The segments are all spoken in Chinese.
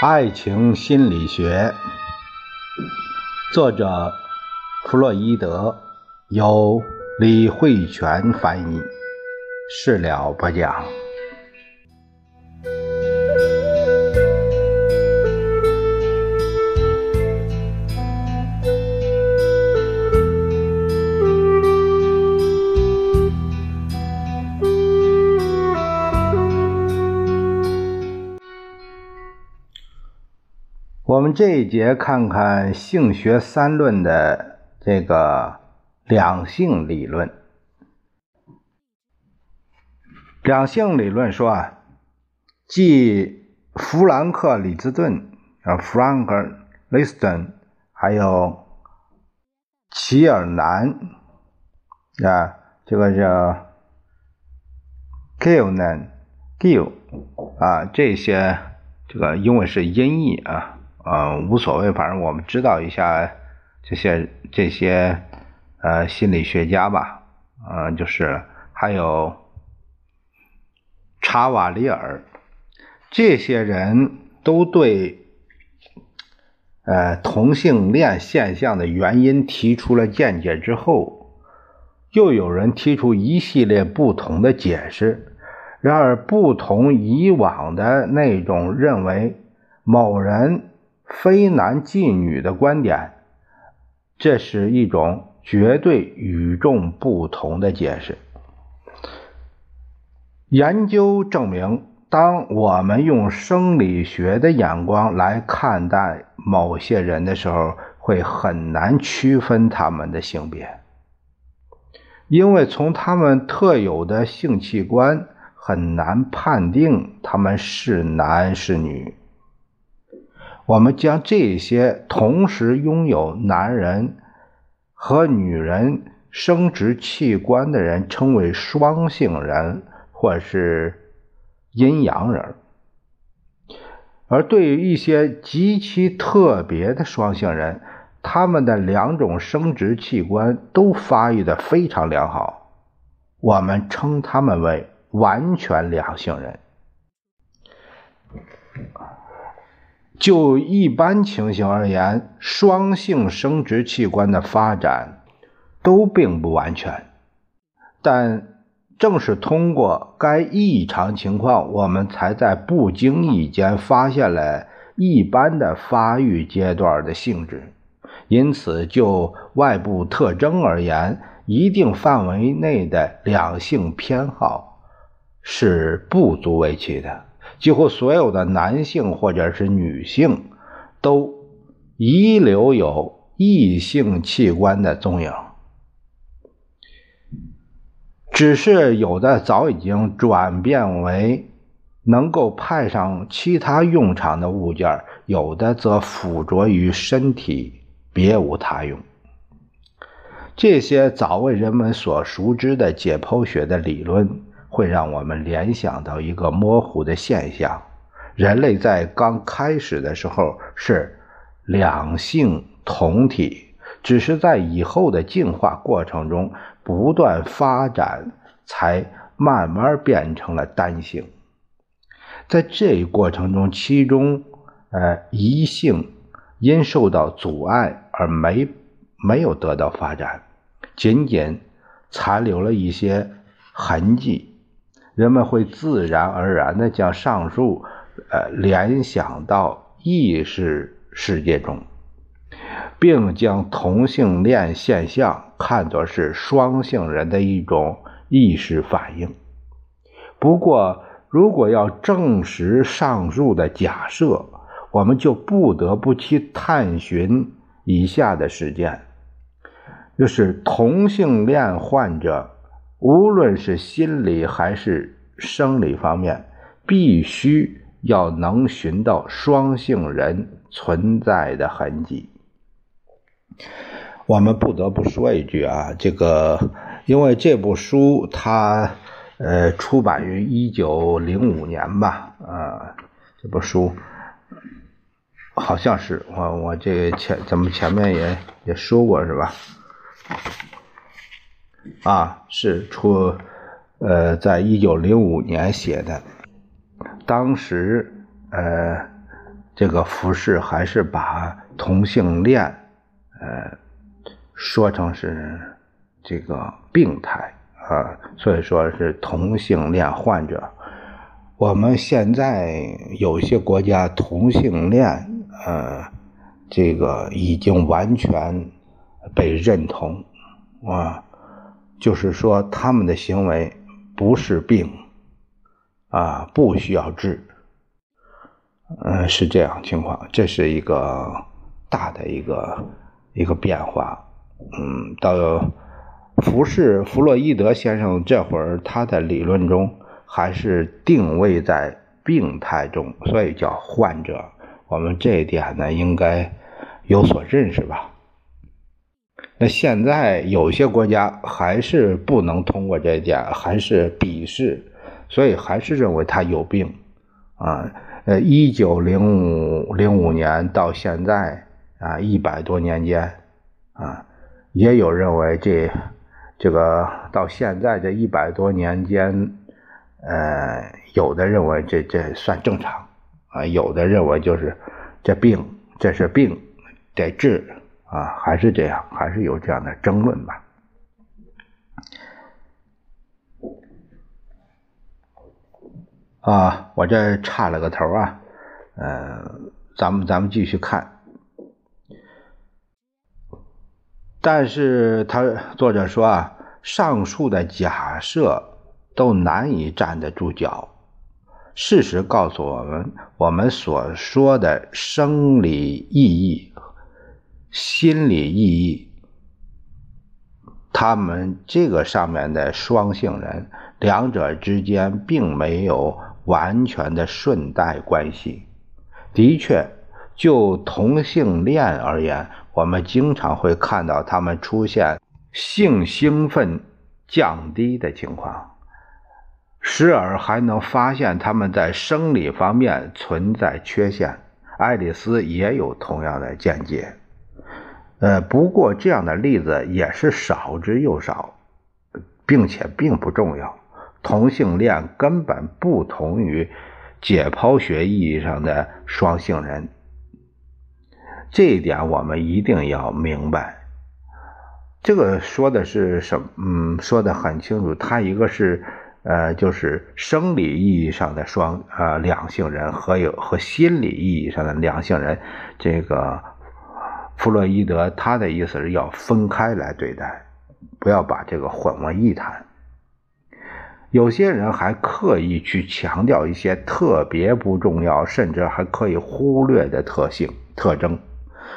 爱情心理学，作者弗洛伊德，由李慧泉翻译，事了不讲。我们这一节看看性学三论的这个两性理论。两性理论说啊，继弗兰克·李兹顿啊 （Frank Liston） 还有齐尔南啊，这个叫 Gilnan，Gil 啊，这些这个因为是音译啊。呃，无所谓，反正我们知道一下这些这些呃心理学家吧，呃，就是还有查瓦里尔，这些人都对呃同性恋现象的原因提出了见解之后，又有人提出一系列不同的解释，然而不同以往的那种认为某人。非男即女的观点，这是一种绝对与众不同的解释。研究证明，当我们用生理学的眼光来看待某些人的时候，会很难区分他们的性别，因为从他们特有的性器官很难判定他们是男是女。我们将这些同时拥有男人和女人生殖器官的人称为双性人，或是阴阳人。而对于一些极其特别的双性人，他们的两种生殖器官都发育的非常良好，我们称他们为完全两性人。就一般情形而言，双性生殖器官的发展都并不完全，但正是通过该异常情况，我们才在不经意间发现了一般的发育阶段的性质。因此，就外部特征而言，一定范围内的两性偏好是不足为奇的。几乎所有的男性或者是女性都遗留有异性器官的踪影，只是有的早已经转变为能够派上其他用场的物件，有的则附着于身体，别无他用。这些早为人们所熟知的解剖学的理论。会让我们联想到一个模糊的现象：人类在刚开始的时候是两性同体，只是在以后的进化过程中不断发展，才慢慢变成了单性。在这一过程中，其中呃一性因受到阻碍而没没有得到发展，仅仅残留了一些痕迹。人们会自然而然地将上述，呃，联想到意识世界中，并将同性恋现象看作是双性人的一种意识反应。不过，如果要证实上述的假设，我们就不得不去探寻以下的事件：就是同性恋患者。无论是心理还是生理方面，必须要能寻到双性人存在的痕迹。我们不得不说一句啊，这个因为这部书它呃出版于一九零五年吧，啊，这部书好像是我我这前咱们前面也也说过是吧？啊，是出，呃，在一九零五年写的。当时，呃，这个服饰还是把同性恋，呃，说成是这个病态啊，所以说是同性恋患者。我们现在有些国家同性恋，呃，这个已经完全被认同啊，就是说他们的行为不是病啊，不需要治。嗯，是这样情况，这是一个大的一个一个变化。嗯，到弗士弗洛伊德先生这会儿，他的理论中还是定位在病态中，所以叫患者。我们这一点呢，应该有所认识吧？那现在有些国家还是不能通过这一点，还是鄙视，所以还是认为他有病啊。呃，一九零五零五年到现在啊，一百多年间啊，也有认为这这个到现在这一百多年间，呃，有的认为这这算正常啊，有的认为就是这病这是病得治啊，还是这样，还是有这样的争论吧。啊，我这差了个头啊，嗯，咱们咱们继续看。但是他作者说啊，上述的假设都难以站得住脚。事实告诉我们，我们所说的生理意义、心理意义，他们这个上面的双性人，两者之间并没有。完全的顺带关系，的确，就同性恋而言，我们经常会看到他们出现性兴奋降低的情况，时而还能发现他们在生理方面存在缺陷。爱丽丝也有同样的见解，呃，不过这样的例子也是少之又少，并且并不重要。同性恋根本不同于解剖学意义上的双性人，这一点我们一定要明白。这个说的是什？嗯，说的很清楚。他一个是呃，就是生理意义上的双呃两性人和有和心理意义上的两性人。这个弗洛伊德他的意思是要分开来对待，不要把这个混为一谈。有些人还刻意去强调一些特别不重要，甚至还可以忽略的特性特征，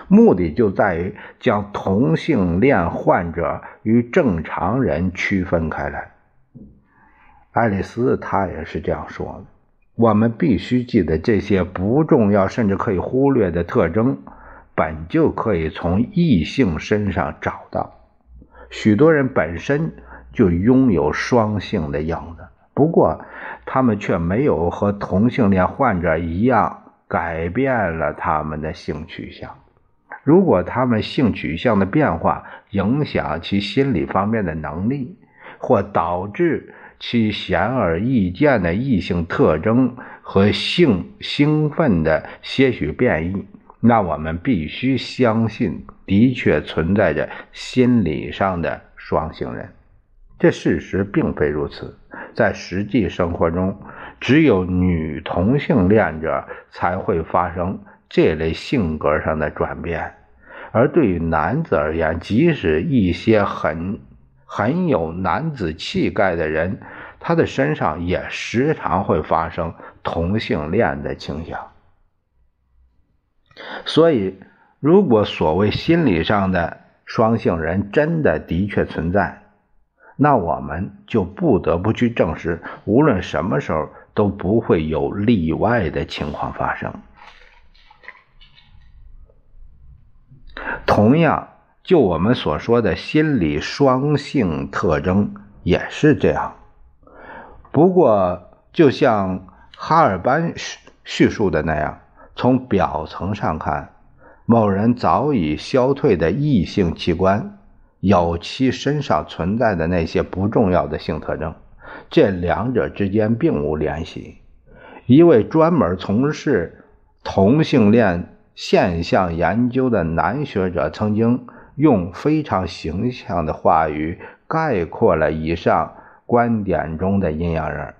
目的就在于将同性恋患者与正常人区分开来。爱丽丝她也是这样说的。我们必须记得，这些不重要甚至可以忽略的特征，本就可以从异性身上找到。许多人本身。就拥有双性的样子，不过他们却没有和同性恋患者一样改变了他们的性取向。如果他们性取向的变化影响其心理方面的能力，或导致其显而易见的异性特征和性兴奋的些许变异，那我们必须相信，的确存在着心理上的双性人。这事实并非如此，在实际生活中，只有女同性恋者才会发生这类性格上的转变，而对于男子而言，即使一些很很有男子气概的人，他的身上也时常会发生同性恋的倾向。所以，如果所谓心理上的双性人真的的确存在，那我们就不得不去证实，无论什么时候都不会有例外的情况发生。同样，就我们所说的心理双性特征也是这样。不过，就像哈尔班叙叙述的那样，从表层上看，某人早已消退的异性器官。有其身上存在的那些不重要的性特征，这两者之间并无联系。一位专门从事同性恋现象研究的男学者曾经用非常形象的话语概括了以上观点中的阴阳人。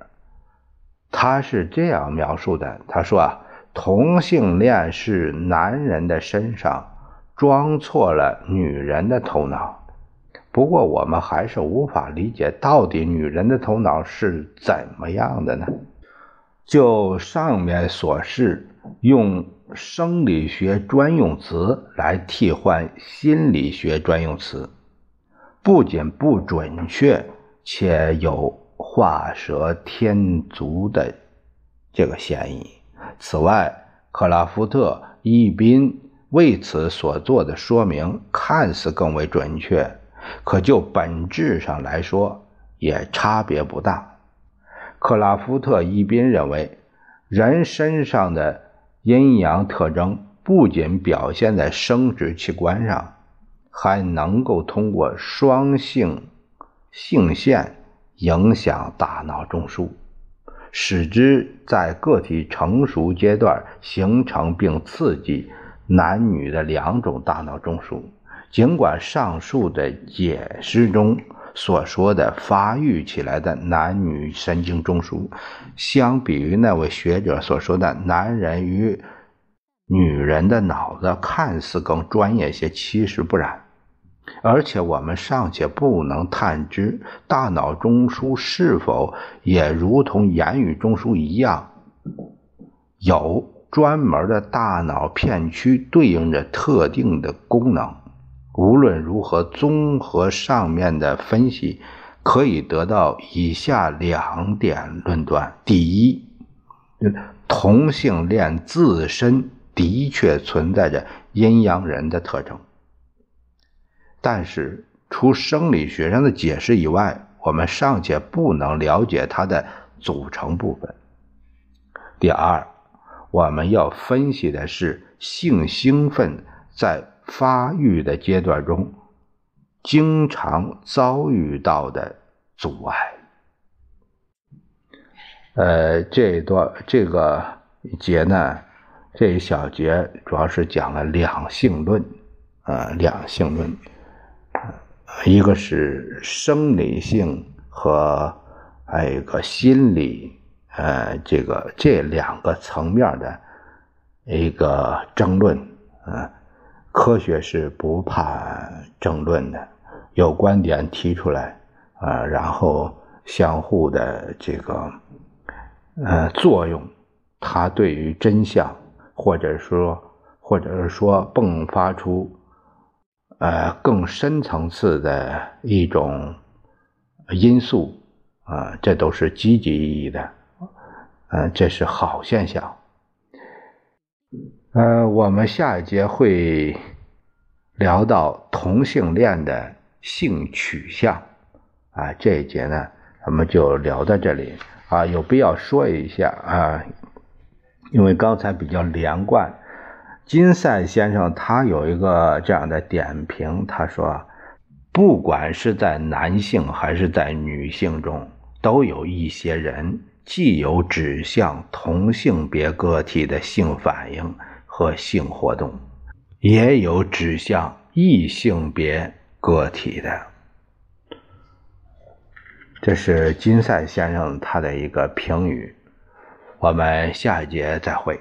他是这样描述的：“他说啊，同性恋是男人的身上装错了女人的头脑。不过，我们还是无法理解到底女人的头脑是怎么样的呢？就上面所示，用生理学专用词来替换心理学专用词，不仅不准确，且有。”画蛇添足的这个嫌疑。此外，克拉夫特、伊宾为此所做的说明看似更为准确，可就本质上来说也差别不大。克拉夫特、伊宾认为，人身上的阴阳特征不仅表现在生殖器官上，还能够通过双性性腺。影响大脑中枢，使之在个体成熟阶段形成并刺激男女的两种大脑中枢。尽管上述的解释中所说的发育起来的男女神经中枢，相比于那位学者所说的男人与女人的脑子看似更专业些，其实不然。而且我们尚且不能探知大脑中枢是否也如同言语中枢一样，有专门的大脑片区对应着特定的功能。无论如何，综合上面的分析，可以得到以下两点论断：第一，同性恋自身的确存在着阴阳人的特征。但是，除生理学上的解释以外，我们尚且不能了解它的组成部分。第二，我们要分析的是性兴奋在发育的阶段中经常遭遇到的阻碍。呃，这一段这个节呢，这一小节主要是讲了两性论，啊，两性论。一个是生理性和还有一个心理，呃，这个这两个层面的一个争论，啊，科学是不怕争论的，有观点提出来，啊，然后相互的这个，呃，作用，它对于真相，或者说，或者是说迸发出。呃，更深层次的一种因素啊，这都是积极意义的，嗯，这是好现象。呃，我们下一节会聊到同性恋的性取向啊，这一节呢，咱们就聊到这里啊，有必要说一下啊，因为刚才比较连贯。金赛先生他有一个这样的点评，他说：“不管是在男性还是在女性中，都有一些人既有指向同性别个体的性反应和性活动，也有指向异性别个体的。”这是金赛先生他的一个评语。我们下一节再会。